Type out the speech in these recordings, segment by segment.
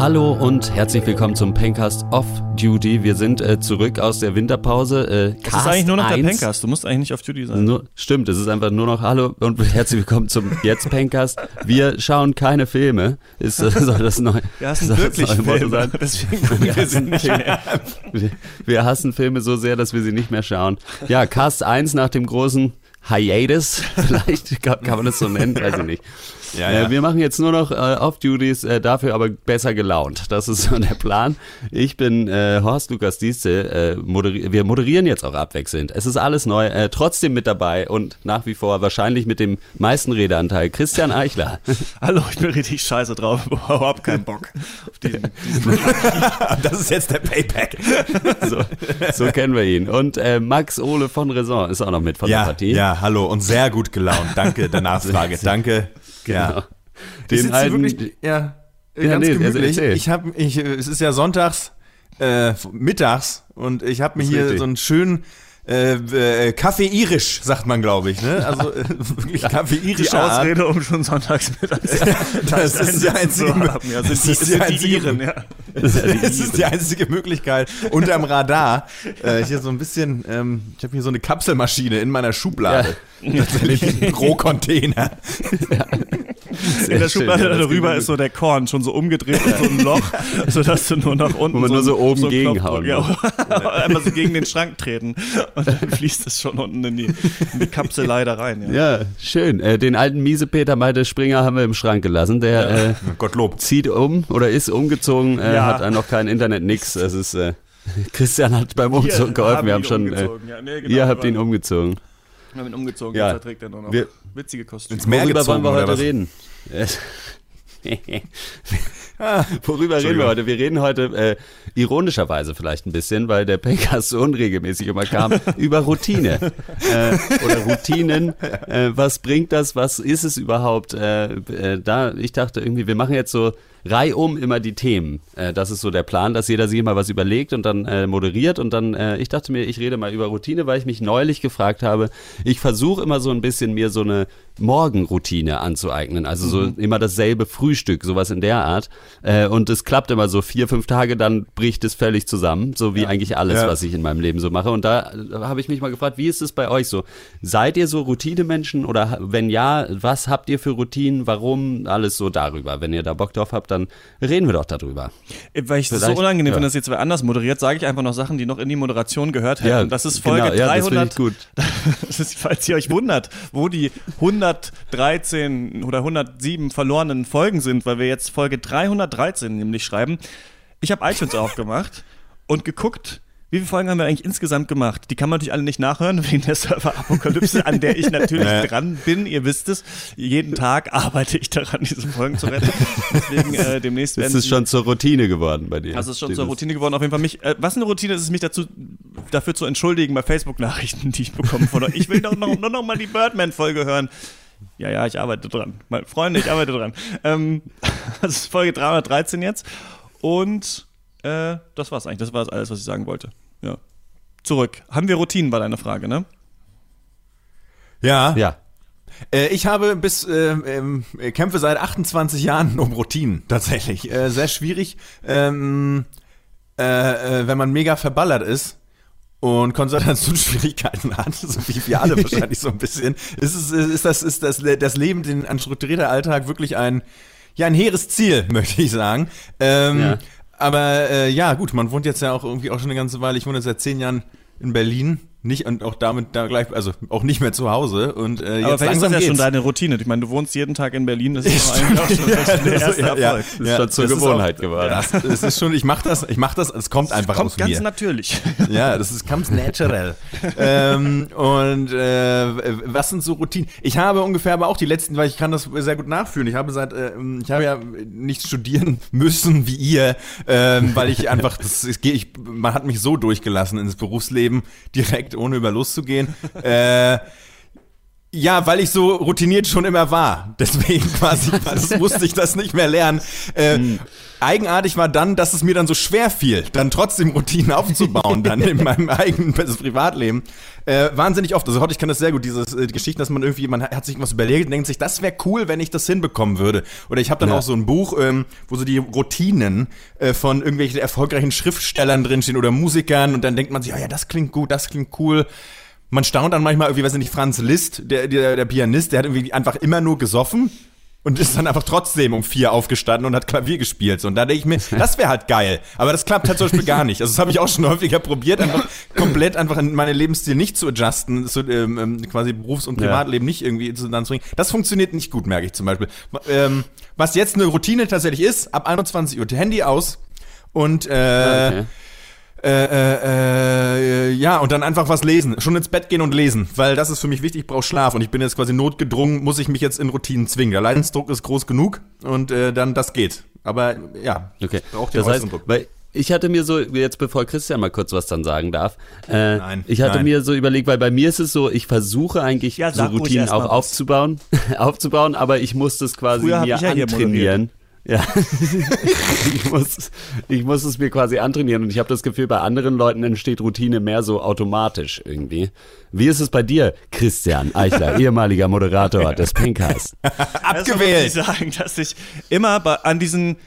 Hallo und herzlich willkommen zum Pencast Off Duty. Wir sind äh, zurück aus der Winterpause. Äh, Das ist eigentlich nur noch der Pencast. Du musst eigentlich nicht auf Duty sein. Nur, stimmt, es ist einfach nur noch Hallo und herzlich willkommen zum Jetzt Pencast. Wir schauen keine Filme. Ist, äh, soll das neu? Wir hassen soll wirklich Filme. sein? Deswegen gucken wir sie nicht mehr. Wir, wir hassen Filme so sehr, dass wir sie nicht mehr schauen. Ja, Cast 1 nach dem großen Hiatus, vielleicht kann, kann man das so nennen, weiß ich nicht. Ja, Äh, ja. wir machen jetzt nur noch äh, Off-Duties, äh, dafür aber besser gelaunt. Das ist so der Plan. Ich bin äh, Horst Lukas Diestel. Äh, moderi wir moderieren jetzt auch abwechselnd. Es ist alles neu. Äh, trotzdem mit dabei und nach wie vor wahrscheinlich mit dem meisten Redeanteil Christian Eichler. Hallo, ich bin richtig scheiße drauf. Überhaupt keinen Bock auf diesen, diesen Das ist jetzt der Payback. so, so kennen wir ihn. Und äh, Max Ole von Raison ist auch noch mit von der Ja, Partie. ja, hallo und sehr gut gelaunt. Danke der Nachfrage. Danke. Genau. Ja. Den alten- wirklich, ja, Ja, ganz nee, also gemütlich. erzähl. ich habe, ich, es ist ja sonntags, äh, mittags und ich habe mir ist hier richtig. so einen schönen äh, äh, Kaffee irisch, sagt man, glaube ich, ne? Also äh, wirklich Kaffee die irischer Art. Ausrede, um schon sonntags mittags Das ist die einzige. Ja, sind das ist die einzige- Iren, ja. Das ist die einzige Möglichkeit unterm Radar. Äh, hier so ein bisschen, ähm, ich habe hier so eine Kapselmaschine in meiner Schublade. Tatsächlich ein Bürocontainer. Sehr In der schön, Schublade ja, das darüber ist so der Korn schon so umgedreht in so ein Loch, sodass du nur nach unten Wo man nur so oben einen gegenhauen Ja, einmal so gegen den Schrank treten und dann fließt es schon unten in die, in die Kapsel leider rein. Ja. Ja, schön. Äh, den alten Miesepeter Malte Springer haben wir im Schrank gelassen. Der äh, Gottlob. zieht um oder ist umgezogen, äh, Ja. hat noch kein Internet, nix. Das ist äh, Christian hat beim Umzug geholfen. Wir haben ihn schon. Äh, umgezogen. Ja, nee, genau, ihr habt wir ihn umgezogen. Wir haben ihn umgezogen, Ja. jetzt trägt er nur noch Wir- witzige Kostüme. Ins Meer Worüber gezogen, wollen wir heute was? reden? Worüber reden wir heute? Wir reden heute äh, ironischerweise vielleicht ein bisschen, weil der Pencast so unregelmäßig immer kam, über Routine äh, oder Routinen. Äh, was bringt das? Was ist es überhaupt? Äh, äh, da ich dachte irgendwie, wir machen jetzt so reihum immer die Themen. Äh, das ist so der Plan, dass jeder sich immer was überlegt und dann moderiert und dann. Äh, ich dachte mir, ich rede mal über Routine, weil ich mich neulich gefragt habe. Ich versuche immer so ein bisschen mir so eine Morgenroutine anzueignen. Also so Mhm. immer dasselbe Frühstück, sowas in der Art. Äh, und es klappt immer so vier, fünf Tage, dann bricht es völlig zusammen, so wie eigentlich alles, Ja. was ich in meinem Leben so mache. Und da äh, habe ich mich mal gefragt, wie ist es bei euch so? Seid ihr so Routinemenschen oder wenn ja, was habt ihr für Routinen? Warum? Alles so darüber. Wenn ihr da Bock drauf habt, dann reden wir doch darüber. Weil ich das so unangenehm ja. finde, dass jetzt wer anders moderiert, sage ich einfach noch Sachen, die noch in die Moderation gehört hätten. das ist Folge genau, ja, das finde 300. ich gut. Das ist, falls ihr euch wundert, wo die 113 oder 107 verlorenen Folgen sind, weil wir jetzt Folge 313 nämlich schreiben. Ich habe iTunes aufgemacht und geguckt, wie viele Folgen haben wir eigentlich insgesamt gemacht? Die kann man natürlich alle nicht nachhören wegen der Server-Apokalypse, an der ich natürlich dran bin. Ihr wisst es. Jeden Tag arbeite ich daran, diese Folgen zu retten. Deswegen äh, demnächst werden Ist es sie- schon zur Routine geworden bei dir? das ist schon Dieses- zur Routine geworden. Auf jeden Fall mich. Äh, was eine Routine ist, ist mich dazu, dafür zu entschuldigen bei Facebook-Nachrichten, die ich bekomme von euch. Ich will doch noch, nur noch mal die Birdman-Folge hören. Ja, ja, ich arbeite dran. Meine Freunde, ich arbeite dran. Ähm, das ist Folge 313 jetzt. Und äh, das war's eigentlich. Das war alles, was ich sagen wollte. Ja. Zurück. Haben wir Routinen, war deine Frage, ne? Ja. Ja. Äh, ich habe bis äh, äh, kämpfe seit 28 Jahren um Routinen tatsächlich. Äh, sehr schwierig, ähm, äh, äh, wenn man mega verballert ist und Konzentrationsschwierigkeiten hat, so wie wir alle wahrscheinlich so ein bisschen. Ist es ist das ist das das Leben, den ein strukturierter Alltag wirklich ein ja ein hehres Ziel, möchte ich sagen. Ähm, Ja. Aber äh, ja, gut, man wohnt jetzt ja auch irgendwie auch schon eine ganze Weile. Ich wohne jetzt seit zehn Jahren in Berlin. Nicht und auch damit da gleich, also auch nicht mehr zu Hause. Und äh, Aber jetzt vielleicht ist das langsam ja geht's. schon deine Routine. Ich meine, du wohnst jeden Tag in Berlin. Das ist doch eigentlich auch schon Ja, der das- erste ja, ja. Erfolg. Das ist schon zur das ist Gewohnheit auch- geworden. Das, das ist schon, ich mach das, ich mach das, es kommt einfach Kommt aus ganz mir. natürlich. Ja, das ist ganz natural. ähm, und äh, was sind so Routinen? Ich habe ungefähr aber auch die letzten, weil ich kann das sehr gut nachfühlen. Ich habe seit, äh, ich habe ja nicht studieren müssen wie ihr, ähm, weil ich einfach, das, ich, ich, man hat mich so durchgelassen ins Berufsleben direkt, ohne über Lust zu gehen. Äh, Ja, weil ich so routiniert schon immer war. Deswegen quasi das musste ich das nicht mehr lernen. Äh, hm. Eigenartig war dann, dass es mir dann so schwer fiel, dann trotzdem Routinen aufzubauen, dann in meinem eigenen Privatleben. Äh, wahnsinnig oft. Also heute, ich kann das sehr gut, diese äh, Geschichten, dass man irgendwie, man hat sich was überlegt und denkt sich, das wäre cool, wenn ich das hinbekommen würde. Oder ich habe dann ja. auch so ein Buch, ähm, wo so die Routinen äh, von irgendwelchen erfolgreichen Schriftstellern drinstehen oder Musikern und dann denkt man sich, oh ja, das klingt gut, das klingt cool man staunt dann manchmal irgendwie, weiß ich nicht, Franz Liszt, der, der, der Pianist, der hat irgendwie einfach immer nur gesoffen und ist dann einfach trotzdem um vier aufgestanden und hat Klavier gespielt. So, und da denke ich mir, das wäre halt geil. Aber das klappt halt zum Beispiel gar nicht. Also das habe ich auch schon häufiger probiert, einfach komplett einfach in meinen Lebensstil nicht zu adjusten, so, ähm, ähm, quasi Berufs- und Privatleben ja. nicht irgendwie zusammenzubringen. Das funktioniert nicht gut, merke ich zum Beispiel. Ähm, was jetzt eine Routine tatsächlich ist, ab 21 Uhr Handy aus und äh, okay äh, äh, äh, ja, und dann einfach was lesen. Schon ins Bett gehen und lesen, weil das ist für mich wichtig, ich brauche Schlaf und ich bin jetzt quasi notgedrungen, muss ich mich jetzt in Routinen zwingen. Der Leidensdruck ist groß genug und äh, dann das geht. Aber ja, okay. braucht den das heißt, Druck. Weil ich hatte mir so, jetzt bevor Christian mal kurz was dann sagen darf, äh, nein, ich hatte nein. mir so überlegt, weil bei mir ist es so, ich versuche eigentlich ja, so Routinen auch aufzubauen, aufzubauen, aber ich muss das quasi Früher mir ja antrainieren. Ja, ich, muss, ich muss es mir quasi antrainieren und ich habe das Gefühl, bei anderen Leuten entsteht Routine mehr so automatisch irgendwie. Wie ist es bei dir, Christian Eichler, ehemaliger Moderator des Pinkers? Abgewählt. Ich sagen, dass ich immer bei, an diesen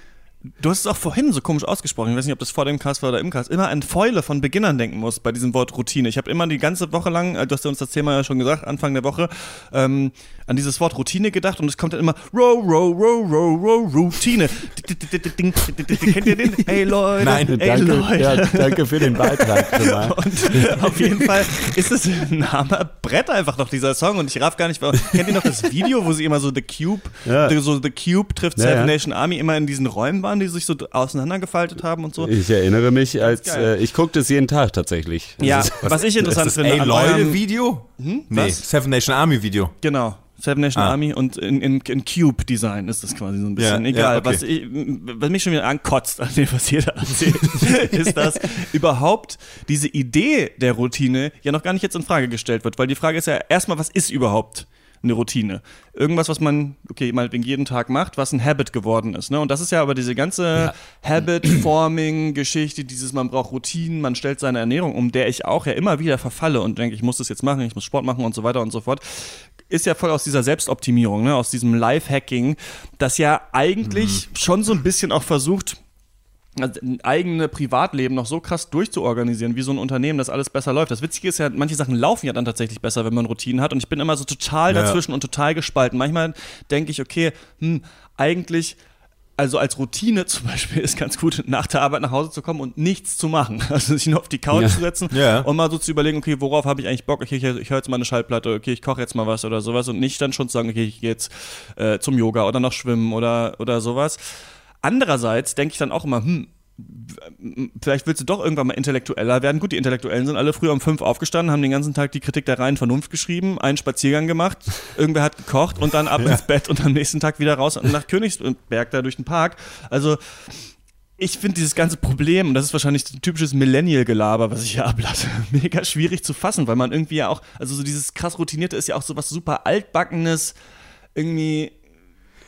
Du hast es auch vorhin so komisch ausgesprochen. Ich weiß nicht, ob das vor dem Cast war oder im Cast. Immer an Fäule von Beginnern denken muss bei diesem Wort Routine. Ich habe immer die ganze Woche lang, äh, du hast ja uns das Thema ja schon gesagt, Anfang der Woche, ähm, an dieses Wort Routine gedacht und es kommt dann immer row, row, row, row, row, Routine. Kennt ihr den? Hey Leute, Nein, hey danke, Leute. Ja, danke für den Beitrag. und auf jeden Fall ist es ein Hammer Brett einfach noch, dieser Song. Und ich raff gar nicht, kennt ihr noch das Video, wo sie immer so The Cube, ja. so The Cube trifft ja, Seven. Nation Army immer in diesen Räumen waren, die sich so auseinandergefaltet haben und so? Ich erinnere mich, als äh, ich gucke das jeden Tag tatsächlich. Ja, was, was ich interessant ist das finde. Ey Leute Video? Hm? Nee, was? Seven Nation Army Video. Genau. Seven Nation ah. Army und in, in, in Cube-Design ist das quasi so ein bisschen. Ja, Egal, ja, okay. was, ich, was mich schon wieder ankotzt an dem, was jeder erzählt, ist, dass überhaupt diese Idee der Routine ja noch gar nicht jetzt in Frage gestellt wird, weil die Frage ist ja erstmal, was ist überhaupt eine Routine. Irgendwas, was man, okay, meinetwegen jeden Tag macht, was ein Habit geworden ist. Ne? Und das ist ja aber diese ganze ja. Habit-Forming-Geschichte, dieses, man braucht Routinen, man stellt seine Ernährung um, der ich auch ja immer wieder verfalle und denke, ich muss das jetzt machen, ich muss Sport machen und so weiter und so fort ist ja voll aus dieser Selbstoptimierung, ne? aus diesem Life-Hacking, das ja eigentlich mhm. schon so ein bisschen auch versucht, also ein eigenes Privatleben noch so krass durchzuorganisieren, wie so ein Unternehmen, dass alles besser läuft. Das Witzige ist ja, manche Sachen laufen ja dann tatsächlich besser, wenn man Routinen hat. Und ich bin immer so total dazwischen ja. und total gespalten. Manchmal denke ich, okay, hm, eigentlich also als Routine zum Beispiel ist ganz gut, nach der Arbeit nach Hause zu kommen und nichts zu machen. Also sich nur auf die Couch ja. zu setzen ja. und mal so zu überlegen, okay, worauf habe ich eigentlich Bock? Okay, ich, ich höre jetzt mal eine Schallplatte, okay, ich koche jetzt mal was oder sowas und nicht dann schon zu sagen, okay, ich gehe jetzt äh, zum Yoga oder noch schwimmen oder, oder sowas. Andererseits denke ich dann auch immer, hm, vielleicht willst du doch irgendwann mal intellektueller werden. Gut, die Intellektuellen sind alle früher um fünf aufgestanden, haben den ganzen Tag die Kritik der reinen Vernunft geschrieben, einen Spaziergang gemacht, irgendwer hat gekocht und dann ab ja. ins Bett und am nächsten Tag wieder raus und nach Königsberg da durch den Park. Also ich finde dieses ganze Problem, und das ist wahrscheinlich ein typisches Millennial-Gelaber, was ich hier ablasse, mega schwierig zu fassen, weil man irgendwie ja auch, also so dieses krass routinierte ist ja auch so was super altbackenes, irgendwie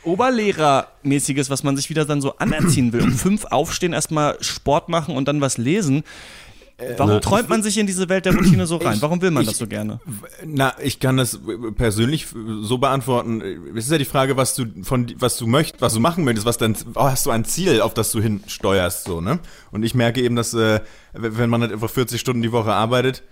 Oberlehrermäßiges, was man sich wieder dann so anerziehen will. Um fünf aufstehen, erstmal Sport machen und dann was lesen. Warum na, träumt man sich in diese Welt der Routine so rein? Warum will man ich, das so gerne? Na, ich kann das persönlich so beantworten. Es ist ja die Frage, was du von was du möchtest, was du machen möchtest, was dann oh, hast du ein Ziel, auf das du hinsteuerst, so ne? Und ich merke eben, dass äh, wenn man halt einfach 40 Stunden die Woche arbeitet,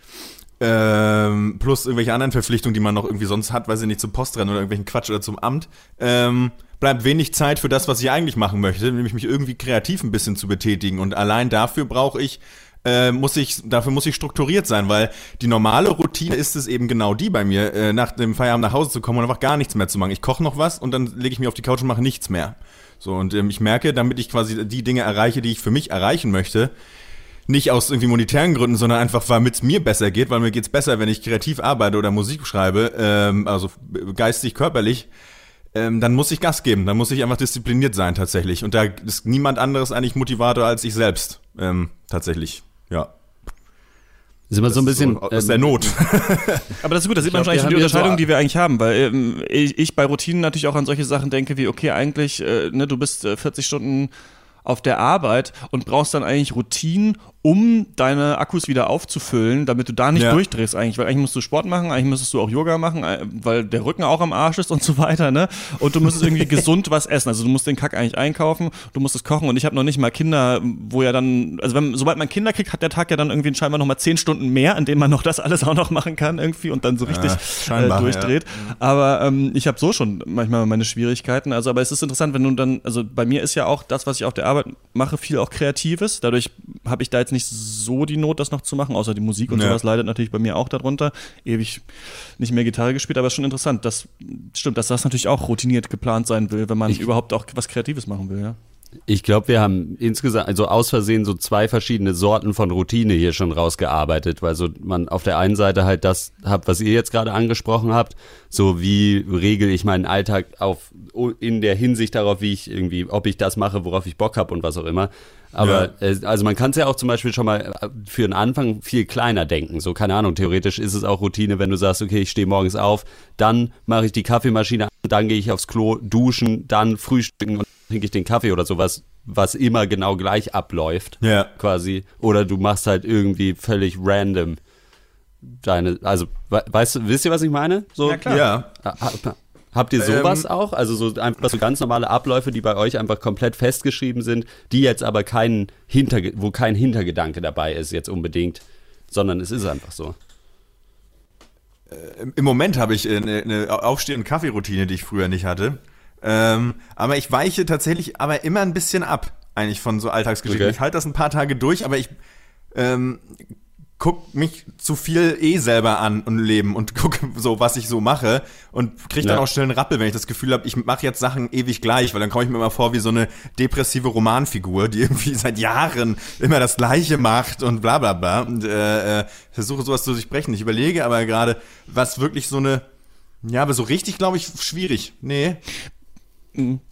ähm, plus irgendwelche anderen Verpflichtungen, die man noch irgendwie sonst hat, weiß ich nicht, zum Postrennen oder irgendwelchen Quatsch oder zum Amt, ähm, bleibt wenig Zeit für das, was ich eigentlich machen möchte, nämlich mich irgendwie kreativ ein bisschen zu betätigen. Und allein dafür brauche ich äh, muss ich, dafür muss ich strukturiert sein, weil die normale Routine ist es eben genau die bei mir, äh, nach dem Feierabend nach Hause zu kommen und einfach gar nichts mehr zu machen. Ich koche noch was und dann lege ich mich auf die Couch und mache nichts mehr. So, und ähm, ich merke, damit ich quasi die Dinge erreiche, die ich für mich erreichen möchte, nicht aus irgendwie monetären Gründen, sondern einfach, weil es mir besser geht, weil mir geht's besser, wenn ich kreativ arbeite oder Musik schreibe, ähm, also geistig, körperlich, ähm, dann muss ich Gas geben, dann muss ich einfach diszipliniert sein tatsächlich. Und da ist niemand anderes eigentlich Motivator als ich selbst, ähm, tatsächlich, ja. ist immer so ein bisschen. So, aus der Not. Aber das ist gut, da sieht man glaub, schon eigentlich wir die Unterscheidung, so- die wir eigentlich haben, weil ähm, ich, ich bei Routinen natürlich auch an solche Sachen denke, wie, okay, eigentlich, äh, ne, du bist äh, 40 Stunden auf der Arbeit und brauchst dann eigentlich Routinen, um deine Akkus wieder aufzufüllen, damit du da nicht Ja. durchdrehst eigentlich, weil eigentlich musst du Sport machen, eigentlich müsstest du auch Yoga machen, äh, weil der Rücken auch am Arsch ist und so weiter, ne? Und du müsstest irgendwie gesund was essen, also du musst den Kack eigentlich einkaufen, du musst es kochen und ich habe noch nicht mal Kinder, wo ja dann, also wenn, sobald man Kinder kriegt, hat der Tag ja dann irgendwie scheinbar noch mal 10 Stunden mehr, an denen man noch das alles auch noch machen kann irgendwie und dann so richtig Ja, äh, durchdreht. Aber ähm, ich habe so schon manchmal meine Schwierigkeiten. Also, aber es ist interessant, wenn du dann, also bei mir ist ja auch das, was ich auf der Arbeit mache, viel auch Kreatives. Dadurch habe ich da jetzt nicht so die Not, das noch zu machen, außer die Musik und Ja. sowas leidet natürlich bei mir auch darunter. Ewig nicht mehr Gitarre gespielt, aber ist schon interessant. Das stimmt, dass das natürlich auch routiniert geplant sein will, wenn man überhaupt auch was Kreatives machen will, ja. Ich glaube, wir haben insgesamt, also aus Versehen so zwei verschiedene Sorten von Routine hier schon rausgearbeitet, weil so man auf der einen Seite halt das hat, was ihr jetzt gerade angesprochen habt, so wie regel ich meinen Alltag auf in der Hinsicht darauf, wie ich irgendwie, ob ich das mache, worauf ich Bock habe und was auch immer. Aber äh, also man kann es ja auch zum Beispiel schon mal äh, für den Anfang viel kleiner denken. So, keine Ahnung, theoretisch ist es auch Routine, wenn du sagst, okay, ich stehe morgens auf, dann mache ich die Kaffeemaschine an, dann gehe ich aufs Klo, duschen, dann frühstücken und trinke ich den Kaffee oder sowas, was immer genau gleich abläuft, Ja. quasi. Oder du machst halt irgendwie völlig random deine, also, we- weißt du, wisst ihr, was ich meine? So, Ja, klar. Ja. Ha- ha- Habt ihr sowas Ähm, auch? Also so einfach so ganz normale Abläufe, die bei euch einfach komplett festgeschrieben sind, die jetzt aber keinen Hinterge wo kein Hintergedanke dabei ist jetzt unbedingt, sondern es ist einfach so. Im Moment habe ich eine, eine Aufsteh- und Kaffeeroutine, die ich früher nicht hatte. Ähm, aber ich weiche tatsächlich aber immer ein bisschen ab, eigentlich von so Alltagsgeschichten. Okay. Ich halte das ein paar Tage durch, aber ich ähm, guck mich zu viel eh selber an und leben und guck so, was ich so mache und krieg dann Ja. auch schnell einen Rappel, wenn ich das Gefühl habe, ich mache jetzt Sachen ewig gleich, weil dann komme ich mir immer vor wie so eine depressive Romanfigur, die irgendwie seit Jahren immer das Gleiche macht und bla bla bla und äh, äh, versuche sowas zu durchbrechen. Ich überlege aber gerade, was wirklich so eine ja, aber so richtig, glaube ich, schwierig. Nee.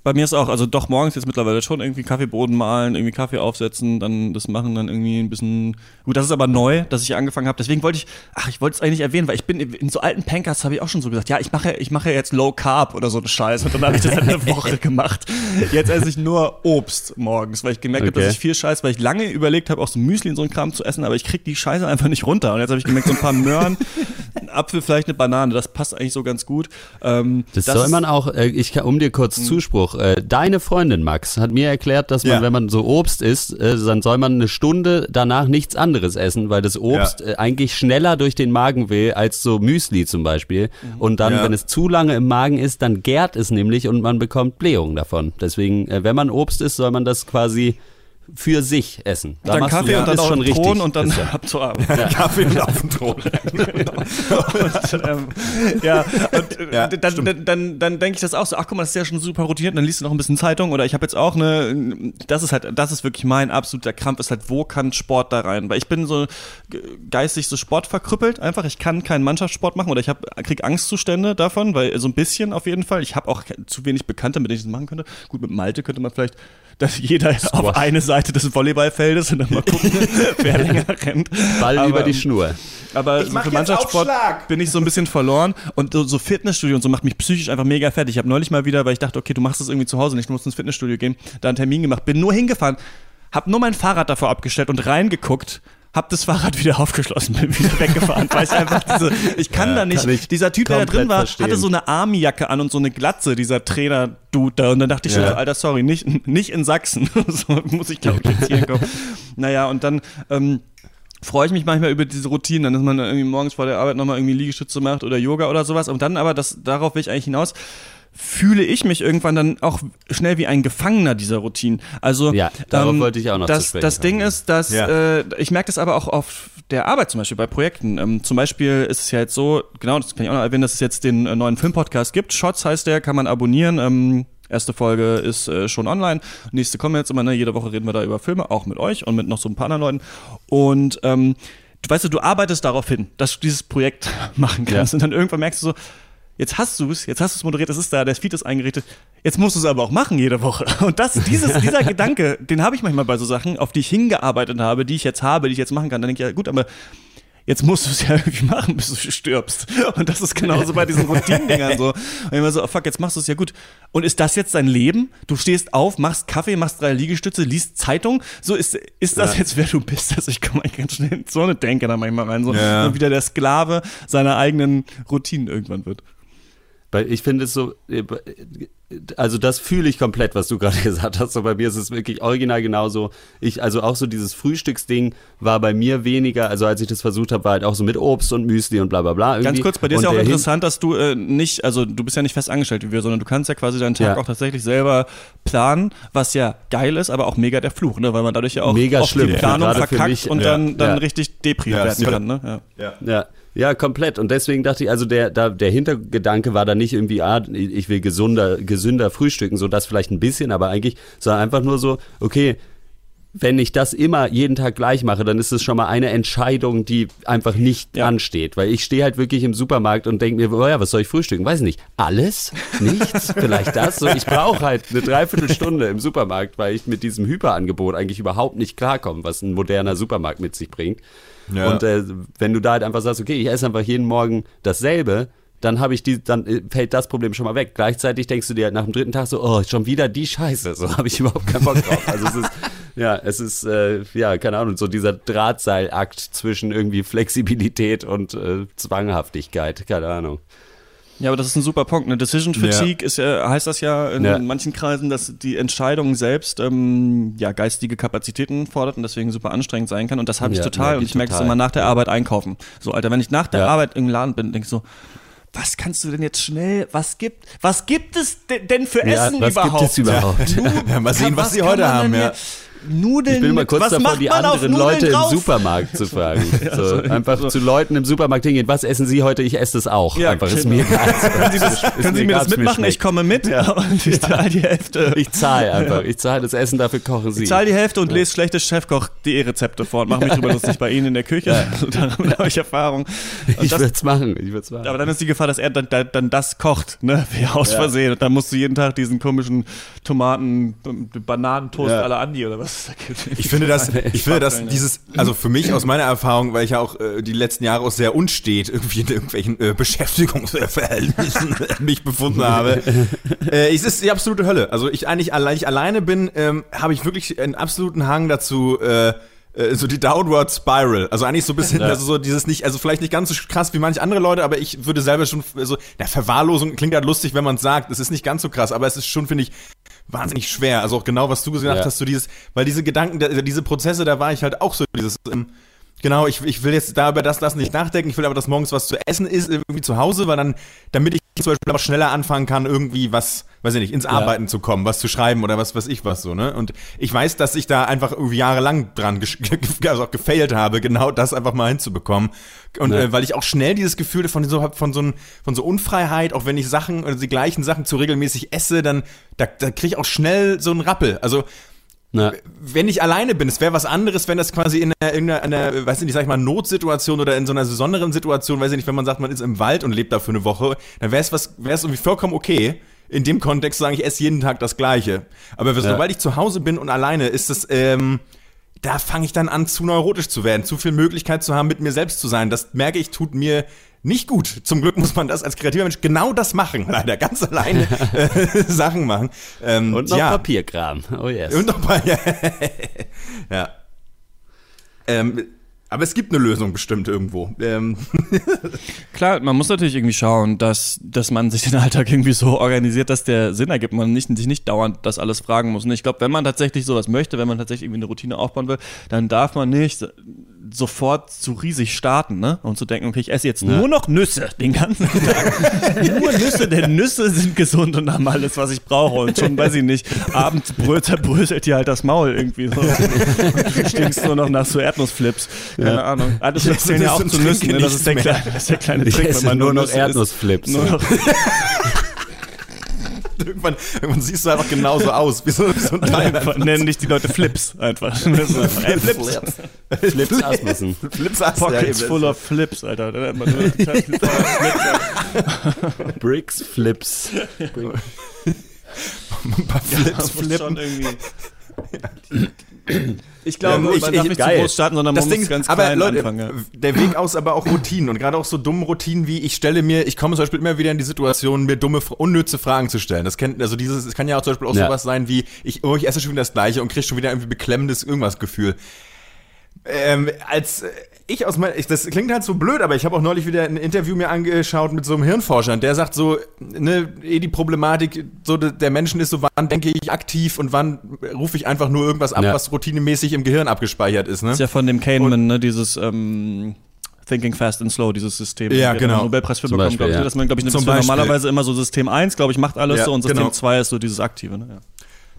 Bei mir ist auch, also doch morgens jetzt mittlerweile schon irgendwie Kaffeeboden malen, irgendwie Kaffee aufsetzen, dann das machen, dann irgendwie ein bisschen. Gut, das ist aber neu, dass ich angefangen habe. Deswegen wollte ich, ach, ich wollte es eigentlich erwähnen, weil ich bin in so alten Pankers habe ich auch schon so gesagt, ja, ich mache, ich mache jetzt Low Carb oder so eine Scheiß. Und dann habe ich das halt eine Woche gemacht. Jetzt esse ich nur Obst morgens, weil ich gemerkt habe, Okay. dass ich viel Scheiß, weil ich lange überlegt habe, auch so Müsli und so ein Kram zu essen, aber ich krieg die Scheiße einfach nicht runter. Und jetzt habe ich gemerkt, so ein paar Möhren, ein Apfel, vielleicht eine Banane, das passt eigentlich so ganz gut. Ähm, Das, soll ist- man auch, äh, ich kann, um dir kurz Zuspruch, äh, deine Freundin Max hat mir erklärt, dass man, Ja. wenn man so Obst isst, äh, dann soll man eine Stunde danach nichts anderes essen, weil das Obst Ja. äh, eigentlich schneller durch den Magen will als so Müsli zum Beispiel. Und dann, Ja. wenn es zu lange im Magen ist, dann gärt es nämlich und man bekommt Blähungen davon. Deswegen, wenn man Obst isst, soll man das quasi für sich essen. Da dann Kaffee du, und dann auf schon den richtig. Thron und dann Christian. ab zur Arbeit. Kaffee und auf dem Thron. und, ähm, ja, und äh, Ja, dann, dann, dann, dann denke ich das auch so, ach guck mal, das ist ja schon super routiniert, und dann liest du noch ein bisschen Zeitung oder ich habe jetzt auch eine, das ist halt, das ist wirklich mein absoluter Krampf, ist halt, wo kann Sport da rein? Weil ich bin so ge- geistig so sportverkrüppelt einfach, ich kann keinen Mannschaftssport machen oder ich hab, krieg Angstzustände davon, weil so ein bisschen auf jeden Fall, ich habe auch zu wenig Bekannte, mit denen ich das machen könnte. Gut, mit Malte könnte man vielleicht, dass jeder auf eine Seite des Volleyballfeldes und dann mal gucken, wer länger rennt. Ball Aber, über die Schnur. aber Ich so mach für Mannschaftssport bin ich so ein bisschen verloren und so, so Fitnessstudio und so macht mich psychisch einfach mega fertig. Ich habe neulich mal wieder, weil ich dachte, okay, du machst das irgendwie zu Hause nicht, du musst ins Fitnessstudio gehen, da einen Termin gemacht, bin nur hingefahren, hab nur mein Fahrrad davor abgestellt und reingeguckt. Hab das Fahrrad wieder aufgeschlossen, bin wieder weggefahren, weil ich einfach diese, ich kann da nicht, kann dieser Typ, der da drin war, verstehen. hatte so eine Armjacke an und so eine Glatze, dieser Trainer-Dude da und dann dachte ich schon Ja. so, Alter, sorry, nicht, nicht in Sachsen, so muss ich glaube ich jetzt hier kommen. Naja, und dann, ähm, freue ich mich manchmal über diese Routinen, dann dass man irgendwie morgens vor der Arbeit nochmal irgendwie Liegestütze macht oder Yoga oder sowas. Und dann aber, das, darauf will ich eigentlich hinaus, fühle ich mich irgendwann dann auch schnell wie ein Gefangener dieser Routinen. Also Ja, darauf wollte ich auch noch zu das, sprechen Das Ding kommen. ist, dass Ja. äh, ich merke das aber auch auf der Arbeit zum Beispiel bei Projekten. Ähm, zum Beispiel ist es ja jetzt so, genau, das kann ich auch noch erwähnen, dass es jetzt den äh, neuen Filmpodcast gibt. Shots heißt der, kann man abonnieren. Ähm, Erste Folge ist äh, schon online. Nächste kommen jetzt immer, ne? Jede Woche reden wir da über Filme, auch mit euch und mit noch so ein paar anderen Leuten. Und ähm, du weißt du, du arbeitest darauf hin, dass du dieses Projekt machen kannst. Ja. Und dann irgendwann merkst du so, jetzt hast du es, jetzt hast du es moderiert, es ist da, der Feed ist eingerichtet, jetzt musst du es aber auch machen jede Woche. Und das, dieses, dieser Gedanke, den habe ich manchmal bei so Sachen, auf die ich hingearbeitet habe, die ich jetzt habe, die ich jetzt machen kann. Dann denke ich, ja gut, aber jetzt musst du es ja irgendwie machen, bis du stirbst. Und das ist genauso bei diesen Routinendingern so. Und immer so, oh fuck, jetzt machst du es ja gut. Und ist das jetzt dein Leben? Du stehst auf, machst Kaffee, machst drei Liegestütze, liest Zeitung. So ist, ist das Ja. jetzt, wer du bist? Also ich komme eigentlich ganz schnell in so eine Denke da manchmal rein. So, Ja. Und wieder der Sklave seiner eigenen Routinen irgendwann wird. Weil ich finde es so, äh, also das fühle ich komplett, was du gerade gesagt hast. So bei mir ist es wirklich original genauso. Ich, also auch so dieses Frühstücksding war bei mir weniger, also als ich das versucht habe, war halt auch so mit Obst und Müsli und bla bla bla. Ganz irgendwie. kurz, bei dir ist ja auch interessant, dass du äh, nicht, also du bist ja nicht fest angestellt wie wir, sondern du kannst ja quasi deinen Tag Ja. auch tatsächlich selber planen, was ja geil ist, aber auch mega der Fluch, ne? weil man dadurch ja auch Mega oft schlimm, die Planung für verkackt mich, und ja, dann, dann ja. richtig depri Ja, werden kann. Ne? Ja. Ja, ja, komplett. Und deswegen dachte ich, also der, da, der Hintergedanke war da nicht irgendwie, ah, ich will gesunder, gesünder frühstücken, so das vielleicht ein bisschen, aber eigentlich, sondern einfach nur so, okay, wenn ich das immer jeden Tag gleich mache, dann ist es schon mal eine Entscheidung, die einfach nicht Ja. ansteht. Weil ich stehe halt wirklich im Supermarkt und denke mir, oh ja, was soll ich frühstücken? Weiß nicht. Alles? Nichts? Vielleicht das? So, ich brauche halt eine Dreiviertelstunde im Supermarkt, weil ich mit diesem Hyperangebot eigentlich überhaupt nicht klarkomme, was ein moderner Supermarkt mit sich bringt. Ja. Und äh, wenn du da halt einfach sagst, okay, ich esse einfach jeden Morgen dasselbe, dann habe ich die, dann äh, fällt das Problem schon mal weg. Gleichzeitig denkst du dir halt nach dem dritten Tag so, oh, schon wieder die Scheiße. So habe ich überhaupt keinen Bock drauf. Also es ist, ja, es ist, äh, ja, keine Ahnung, so dieser Drahtseilakt zwischen irgendwie Flexibilität und äh, Zwanghaftigkeit, keine Ahnung. Ja, aber das ist ein super Punkt. Eine Decision Fatigue ist ja, heißt das ja in Ja. manchen Kreisen, dass die Entscheidung selbst ähm, ja geistige Kapazitäten fordert und deswegen super anstrengend sein kann. Und das habe ich Ja, total. und ich merke es immer nach der Arbeit einkaufen. So, Alter, wenn ich nach der Ja. Arbeit im Laden bin, denke ich so, was kannst du denn jetzt schnell, was gibt, was gibt es de- denn für Ja, Essen was gibt überhaupt? es überhaupt? Nu- Ja, mal sehen, was sie kann heute haben, ja. hier- Nudeln. Ich bin mit- kurz davor, die anderen Leute drauf? im Supermarkt zu fragen. So, so, einfach so. zu Leuten im Supermarkt hingehen, was essen Sie heute? Ich esse das auch. Ja, einfach, ist genau. mir egal. Können Sie, das, können Sie mir das mitmachen? Ich komme mit und ich zahle die Hälfte. Ich zahle einfach. Ich zahle das Essen, dafür kochen Sie. Ich zahle die Hälfte und lese schlechte Chefkoch.de-Rezepte vor und mache mich drüber lustig bei Ihnen in der Küche. Also Daran habe ich Erfahrung. Und ich würde es machen. Ich würde es machen. aber dann ist die Gefahr, dass er dann, dann, dann das kocht, ne? Wie aus Versehen. Und dann musst du jeden Tag diesen komischen Tomaten, Bananentoast Ja. aller Andi oder was es da gibt. Ich finde das, ich finde das, Spaß, dieses, also für mich aus meiner Erfahrung, weil ich ja auch äh, die letzten Jahre auch sehr unstet irgendwie in irgendwelchen äh, Beschäftigungsverhältnissen mich befunden habe. Äh, es ist die absolute Hölle. Also ich eigentlich, allein ich alleine bin, ähm, habe ich wirklich einen absoluten Hang dazu, äh, äh, so die Downward Spiral. Also eigentlich so ein bisschen, also so dieses nicht, also vielleicht nicht ganz so krass wie manche andere Leute, aber ich würde selber schon, so, na, Verwahrlosung klingt halt lustig, wenn man es sagt. Es ist nicht ganz so krass, aber es ist schon, finde ich, wahnsinnig schwer. Also auch genau, was du gesagt Ja. hast, so dieses, weil diese Gedanken, da- diese Prozesse, da war ich halt auch so dieses, ähm, genau, ich, ich will jetzt da über das, das nicht nachdenken, ich will aber, dass morgens was zu essen ist, irgendwie zu Hause, weil dann, damit ich zum Beispiel aber schneller anfangen kann, irgendwie was, weiß ich nicht, ins Arbeiten zu kommen, was zu schreiben oder was weiß ich was so, ne? Und ich weiß, dass ich da einfach irgendwie jahrelang dran, also auch gefailt habe, genau das einfach mal hinzubekommen. Und Ja. äh, weil ich auch schnell dieses Gefühl von so hab, von so, ein, von so Unfreiheit, auch wenn ich Sachen oder die gleichen Sachen zu regelmäßig esse, dann da, da kriege ich auch schnell so einen Rappel. Also Na, wenn ich alleine bin, es wäre was anderes, wenn das quasi in einer, irgendeiner, einer, weiß ich nicht, sag ich mal, Notsituation oder in so einer besonderen Situation, weiß ich nicht, wenn man sagt, man ist im Wald und lebt da für eine Woche, dann wäre es was, wäre es irgendwie vollkommen okay, in dem Kontext zu sagen, ich esse jeden Tag das Gleiche. Aber sobald ich zu Hause bin und alleine, ist das, ähm, da fange ich dann an, zu neurotisch zu werden, zu viel Möglichkeit zu haben, mit mir selbst zu sein. Das merke ich, tut mir nicht gut. Zum Glück muss man das als kreativer Mensch genau das machen, leider ganz alleine äh, Sachen machen. Ähm, und noch ja. Papierkram. Oh yes. Und noch ja. ja. Ähm, aber es gibt eine Lösung bestimmt irgendwo. Ähm, Klar, man muss natürlich irgendwie schauen, dass, dass man sich den Alltag irgendwie so organisiert, dass der Sinn ergibt, man nicht, sich nicht dauernd das alles fragen muss. Und ich glaube, wenn man tatsächlich sowas möchte, wenn man tatsächlich irgendwie eine Routine aufbauen will, dann darf man nicht sofort zu riesig starten, ne? Und zu denken, okay, ich esse jetzt nur noch Nüsse den ganzen Tag. nur Nüsse, denn Nüsse sind gesund und haben alles, was ich brauche. Und schon, weiß ich nicht, abends bröselt, dir halt das Maul irgendwie so. Und du stinkst nur noch nach so Erdnussflips. Keine Ahnung. Erdnussflips zählen ja auch zu trinke ne? Das ist der kleine, das ist der kleine Trick, wenn man nur noch. Erdnussflips. Nur noch, irgendwann, irgendwann siehst du einfach genauso aus, wie so, so einfach, nennen dich die Leute Flips einfach. Ey, Flips. Flips Asmussen. Flips du, Pockets ja, full of Flips, Alter. Da hat man nur Flips. Bricks, Flips. ein paar Flips, Das muss Flippen. schon irgendwie. Ich glaube, man ich- darf ich- nicht geil. zu groß starten, sondern Das man Ding muss ganz aber klein Leute, anfangen. Ja. der Weg aus aber auch Routinen und gerade auch so dumme Routinen wie ich stelle mir, ich komme zum Beispiel immer wieder in die Situation, mir dumme, unnütze Fragen zu stellen. Das kennt, also dieses, es kann ja auch zum Beispiel auch Ja. sowas sein wie, ich, oh, ich esse schon wieder das Gleiche und kriege schon wieder irgendwie beklemmendes irgendwas Gefühl. Ähm, als äh, ich aus meiner, das klingt halt so blöd, aber ich habe auch neulich wieder ein Interview mir angeschaut mit so einem Hirnforscher, und der sagt so, ne, eh die Problematik so de, der Menschen ist so, wann denke ich aktiv und wann rufe ich einfach nur irgendwas ab, Ja. was routinemäßig im Gehirn abgespeichert ist, ne? Das ist ja von dem Kahneman, ne, dieses ähm, Thinking Fast and Slow, dieses System. Ja, genau. Nobelpreis für Zum bekommen, Beispiel, glaube ich, ja. dass man, glaube ich, ne, Zum Beispiel. normalerweise immer so System 1, glaube ich, macht alles Ja, so und System genau. 2 ist so dieses Aktive. Ne? Ja.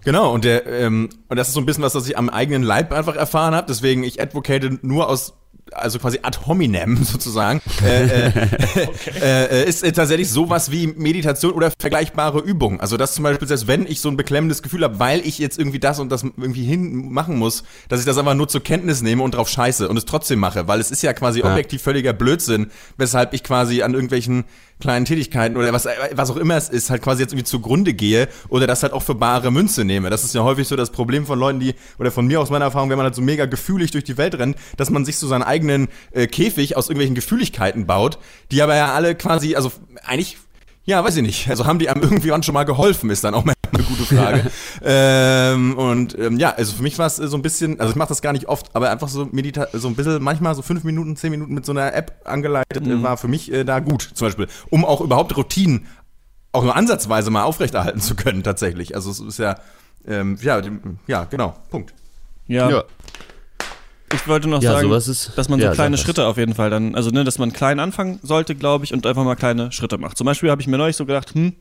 Genau, und der, ähm, und das ist so ein bisschen was, was ich am eigenen Leib einfach erfahren habe. Deswegen, ich advocate nur aus, also quasi ad hominem sozusagen, äh, äh, äh, ist äh, tatsächlich sowas wie Meditation oder vergleichbare Übungen. Also das zum Beispiel, selbst wenn ich so ein beklemmendes Gefühl habe, weil ich jetzt irgendwie das und das irgendwie hin machen muss, dass ich das einfach nur zur Kenntnis nehme und drauf scheiße und es trotzdem mache, weil es ist ja quasi Ja. objektiv völliger Blödsinn, weshalb ich quasi an irgendwelchen kleinen Tätigkeiten oder was, was auch immer es ist, halt quasi jetzt irgendwie zugrunde gehe oder das halt auch für bare Münze nehme. Das ist ja häufig so das Problem von Leuten, die, oder von mir aus meiner Erfahrung, wenn man halt so mega gefühlig durch die Welt rennt, dass man sich so seinen eigenen äh, Käfig aus irgendwelchen Gefühligkeiten baut, die aber ja alle quasi, also eigentlich ja, weiß ich nicht. Also haben die einem irgendwann schon mal geholfen, ist dann auch mal eine gute Frage. ähm, und ähm, ja, also für mich war es äh, so ein bisschen, also ich mache das gar nicht oft, aber einfach so medita so ein bisschen, manchmal so fünf Minuten, zehn Minuten mit so einer App angeleitet, äh, war für mich äh, da gut, zum Beispiel. Um auch überhaupt Routinen auch nur ansatzweise mal aufrechterhalten zu können, tatsächlich. Also es ist ja, ähm, ja, ja, genau, Punkt. Ja. Ja. Ich wollte noch Ja, sagen, ist- dass man so ja, kleine. Schritte auf jeden Fall dann, also ne, dass man klein anfangen sollte, glaube ich, und einfach mal kleine Schritte macht. Zum Beispiel habe ich mir neulich so gedacht, hm,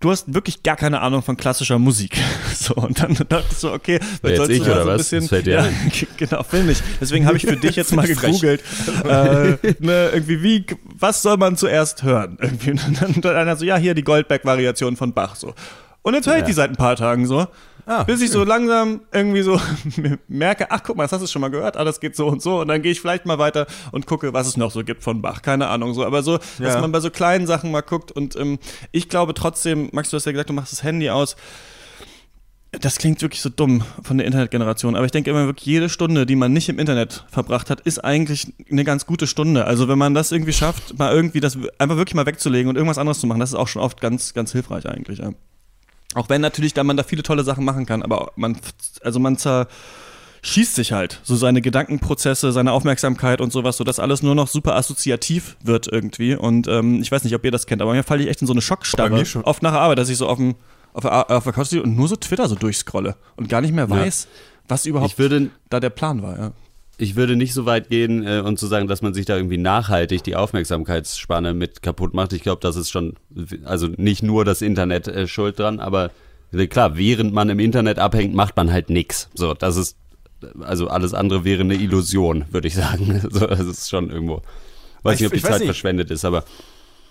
du hast wirklich gar keine Ahnung von klassischer Musik. So, und dann dachte ich so, okay, jetzt sollst ich du oder so ein bisschen. Das ja, genau, finde ich. Deswegen habe ich für dich jetzt mal gegoogelt, äh, ne, irgendwie, wie, was soll man zuerst hören? Irgendwie, und dann, dann einer so, ja, hier die Goldberg-Variation von Bach, so. Und jetzt höre ich die seit ein paar Tagen so. Ah, bis ich so langsam irgendwie so merke, ach guck mal, das hast du schon mal gehört, ah, das geht so und so und dann gehe ich vielleicht mal weiter und gucke, was es noch so gibt von Bach, keine Ahnung so, aber so, dass Ja. man bei so kleinen Sachen mal guckt und ähm, ich glaube trotzdem, Max, du hast ja gesagt, du machst das Handy aus, das klingt wirklich so dumm von der Internetgeneration, aber ich denke immer wirklich, jede Stunde, die man nicht im Internet verbracht hat, ist eigentlich eine ganz gute Stunde. Also wenn man das irgendwie schafft, mal irgendwie das einfach wirklich mal wegzulegen und irgendwas anderes zu machen, das ist auch schon oft ganz, ganz hilfreich eigentlich. Ja. Auch wenn natürlich da man da viele tolle Sachen machen kann, aber man, also man zerschießt sich halt so seine Gedankenprozesse, seine Aufmerksamkeit und sowas, sodass alles nur noch super assoziativ wird irgendwie. Und ähm, ich weiß nicht, ob ihr das kennt, aber mir falle ich echt in so eine Schockstarre. Oft nach der Arbeit, dass ich so auf dem auf der, auf der Couch stehe und nur so Twitter so durchscrolle und gar nicht mehr weiß, was überhaupt da der Plan war. Ja. Ich würde nicht so weit gehen äh, und zu sagen, dass man sich da irgendwie nachhaltig die Aufmerksamkeitsspanne mit kaputt macht. Ich glaube, das ist schon, also nicht nur das Internet äh, schuld dran, aber äh, klar, während man im Internet abhängt, macht man halt nix. So, das ist, also alles andere wäre eine Illusion, würde ich sagen. So, das ist schon irgendwo. Weiß Ich- nicht, ob die Zeit nicht. verschwendet ist, aber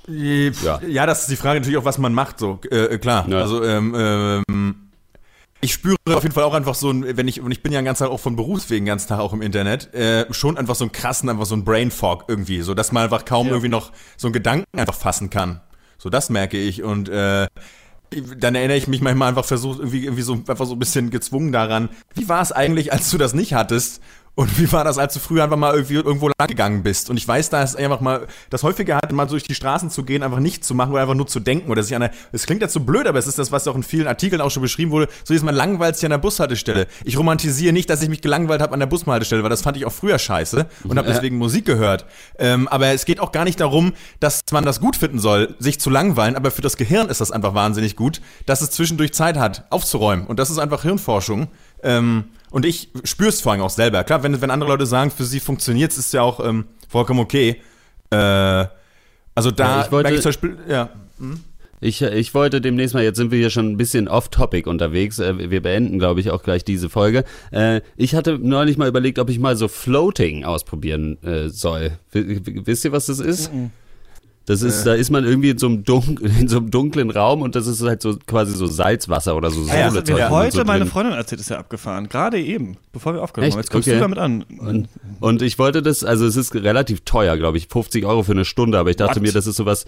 Ja. ja, das ist die Frage natürlich auch, was man macht, so, äh, äh, klar. Ja. Also, ähm, ähm, ich spüre auf jeden Fall auch einfach so ein, wenn ich, und ich bin ja den ganzen Tag auch von Berufswegen den ganzen Tag auch im Internet, äh, schon einfach so einen krassen, einfach so ein Brain Fog irgendwie, so dass man einfach kaum irgendwie noch so einen Gedanken einfach fassen kann. So, das merke ich und, äh, dann erinnere ich mich manchmal einfach versucht, irgendwie, irgendwie so, einfach so ein bisschen gezwungen daran, wie war es eigentlich, als du das nicht hattest? Und wie war das, als du früher einfach mal irgendwie irgendwo lang gegangen bist? Und ich weiß, da ist einfach mal das häufiger hat, mal durch die Straßen zu gehen, einfach nicht zu machen oder einfach nur zu denken oder sich an der, es klingt jetzt so blöd, aber es ist das, was auch in vielen Artikeln auch schon beschrieben wurde, so ist man langweilt sich an der Bushaltestelle. Ich romantisiere nicht, dass ich mich gelangweilt habe an der Bushaltestelle, weil das fand ich auch früher scheiße und habe deswegen Musik gehört. Ähm, aber es geht auch gar nicht darum, dass man das gut finden soll, sich zu langweilen, aber für das Gehirn ist das einfach wahnsinnig gut, dass es zwischendurch Zeit hat, aufzuräumen. Und das ist einfach Hirnforschung. Ähm, und ich spüre es vor allem auch selber. Klar, wenn, wenn andere Leute sagen, für sie funktioniert es, ist ja auch ähm, vollkommen okay. Äh, also da Ja, ich wollte- merke ich zum Beispiel, ja. Ich, ich wollte demnächst mal, jetzt sind wir hier schon ein bisschen off-topic unterwegs. äh, Wir beenden, glaube ich, auch gleich diese Folge. Äh, Ich hatte neulich mal überlegt, ob ich mal so Floating ausprobieren äh, soll. Wisst ihr, was das ist? Das ist, da ist man irgendwie in so, einem Dunk in so einem dunklen Raum und das ist halt so quasi so Salzwasser oder so Ja, Säurezeug. das hat mir heute so meine. Freundin erzählt, ist ja abgefahren. Gerade eben, bevor wir aufgenommen haben. Jetzt kommst Okay. du damit an. Und, und ich wollte das, also es ist relativ teuer, glaube ich, 50 Euro für eine Stunde, aber ich dachte What? mir, das ist sowas,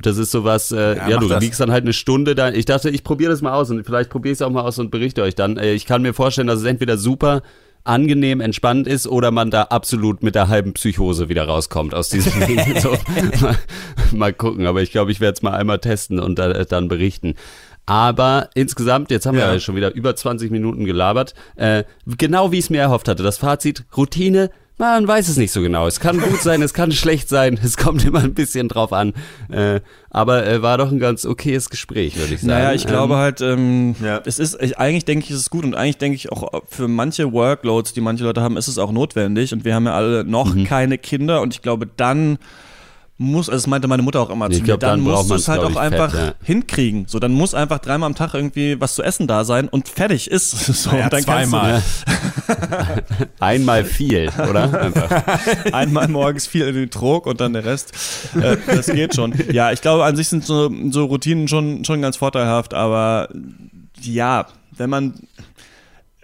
das ist sowas, äh, ja, mach du das. liegst dann halt eine Stunde da. Ich dachte, ich probiere das mal aus und vielleicht probiere ich es auch mal aus und berichte euch dann. Äh, ich kann mir vorstellen, dass es entweder super angenehm entspannt ist oder man da absolut mit der halben Psychose wieder rauskommt aus diesem Ding. So, mal, mal gucken, aber ich glaube, ich werde es mal einmal testen und da, dann berichten. Aber insgesamt, jetzt haben wir Ja. ja schon wieder über 20 Minuten gelabert, äh, genau wie ich es mir erhofft hatte. Das Fazit, Routine, man weiß es nicht so genau. Es kann gut sein, es kann schlecht sein, es kommt immer ein bisschen drauf an. Äh, aber äh, war doch ein ganz okayes Gespräch, würde ich sagen. Naja, ich glaube Ähm, halt, ähm, Ja. es ist, ich, eigentlich denke ich, es ist gut und eigentlich denke ich auch für manche Workloads, die manche Leute haben, ist es auch notwendig und wir haben ja alle noch Mhm. keine Kinder und ich glaube, dann muss, also das meinte meine Mutter auch immer Ich zu mir, glaub, dann, dann braucht musst du es halt auch einfach fett, ja. hinkriegen. So, dann muss einfach dreimal am Tag irgendwie was zu essen da sein und fertig ist. So, Ja, und dann zweimal. einmal viel, oder? Einfach. Einmal morgens viel in den Trog und dann der Rest. Äh, das geht schon. Ja, ich glaube, an sich sind so, so Routinen schon, schon ganz vorteilhaft, aber ja, wenn man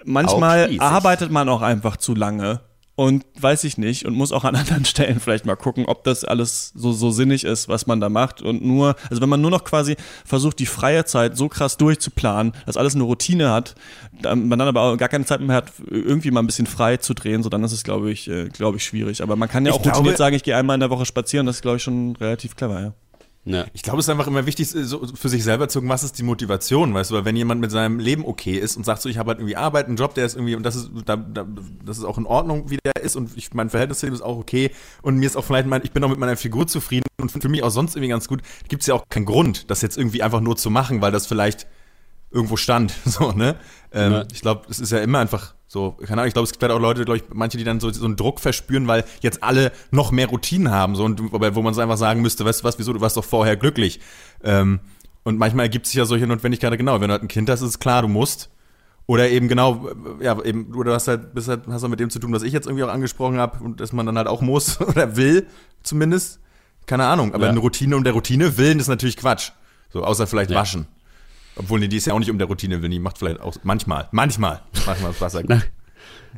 manchmal arbeitet man auch einfach zu lange und weiß ich nicht und muss auch an anderen Stellen vielleicht mal gucken, ob das alles so, so sinnig ist, was man da macht und nur, also wenn man nur noch quasi versucht, die freie Zeit so krass durchzuplanen, dass alles eine Routine hat, dann, man dann aber auch gar keine Zeit mehr hat, irgendwie mal ein bisschen frei zu drehen, so dann ist es, glaube ich, äh, glaube ich, schwierig. Aber man kann ja Ich auch routiniert glaube- sagen, ich gehe einmal in der Woche spazieren, das ist, glaube ich, schon relativ clever, ja. Ja. Ich glaube, es ist einfach immer wichtig, so für sich selber zu gucken, was ist die Motivation, weißt du, weil wenn jemand mit seinem Leben okay ist und sagt so, ich habe halt irgendwie Arbeit, einen Job, der ist irgendwie, und das ist, da, da, das ist auch in Ordnung, wie der ist und ich, mein Verhältnis zu ihm ist auch okay und mir ist auch vielleicht mein, ich bin auch mit meiner Figur zufrieden und für mich auch sonst irgendwie ganz gut, gibt es ja auch keinen Grund, das jetzt irgendwie einfach nur zu machen, weil das vielleicht irgendwo stand, so, ne? Ähm, Ja. Ich glaube, es ist ja immer einfach so, keine Ahnung, ich glaube, es gibt halt auch Leute, glaube ich, manche, die dann so, so einen Druck verspüren, weil jetzt alle noch mehr Routinen haben, so, und wo man es einfach sagen müsste, weißt du was, wieso, du warst doch vorher glücklich. Ähm, und manchmal ergibt sich ja solche Notwendigkeiten, genau, wenn du halt ein Kind hast, ist es klar, du musst. Oder eben genau, ja, eben, oder du hast halt, bist halt, hast halt mit dem zu tun, was ich jetzt irgendwie auch angesprochen habe, und dass man dann halt auch muss oder will, zumindest. Keine Ahnung, aber Ja. eine Routine um der Routine willen ist natürlich Quatsch. So, außer vielleicht Ja. waschen. Obwohl, nee, die ist ja auch nicht um der Routine willen, die macht vielleicht auch manchmal, manchmal, manchmal das Wasser. Na,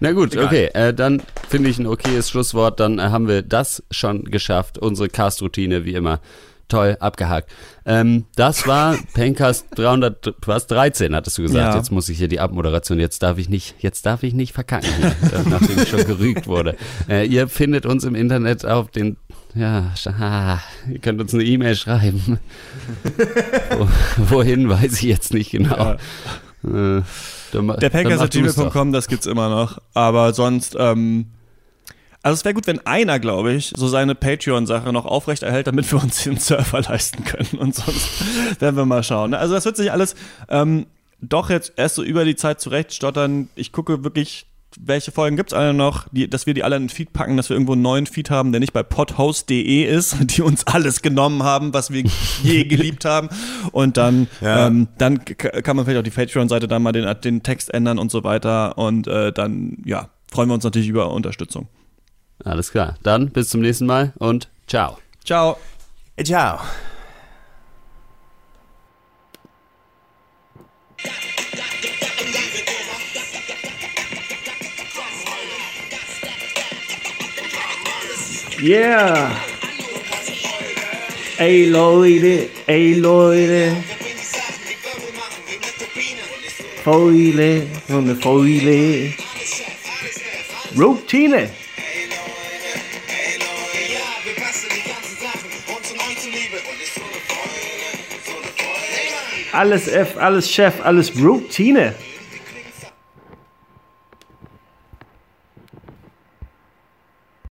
na gut, Egal. okay. Äh, dann finde ich ein okayes Schlusswort. Dann äh, haben wir das schon geschafft. Unsere Cast-Routine, wie immer. Toll, abgehakt. Ähm, das war Pencast 300, was, 13, hattest du gesagt. Ja. Jetzt muss ich hier die Abmoderation, jetzt darf ich nicht, jetzt darf ich nicht verkacken, nachdem ich schon gerügt wurde. Äh, ihr findet uns im Internet auf den, ja, ah, ihr könnt uns eine E-Mail schreiben. Wo, wohin, weiß ich jetzt nicht genau. Äh, dann Der. Pankers.gmail.com, das gibt's immer noch. Aber sonst, ähm, also es wäre gut, wenn einer, glaube ich, so seine Patreon-Sache noch aufrechterhält, damit wir uns den Server leisten können. Und sonst werden wir mal schauen. Also das wird sich alles ähm, doch jetzt erst so über die Zeit zurechtstottern. Ich gucke wirklich, welche Folgen gibt's alle noch, die, dass wir die alle in den Feed packen, dass wir irgendwo einen neuen Feed haben, der nicht bei podhost.de ist, die uns alles genommen haben, was wir je geliebt haben. Und dann, Ja. ähm, dann kann man vielleicht auch die Patreon-Seite da mal den, den Text ändern und so weiter. Und äh, dann, ja, freuen wir uns natürlich über Unterstützung. Alles klar. Dann bis zum nächsten Mal und ciao. Ciao. Ciao. Yeah! Ey Leute, ey Leute. Fäule, so eine Fäule. Routine. Alles F, alles Chef, alles Routine.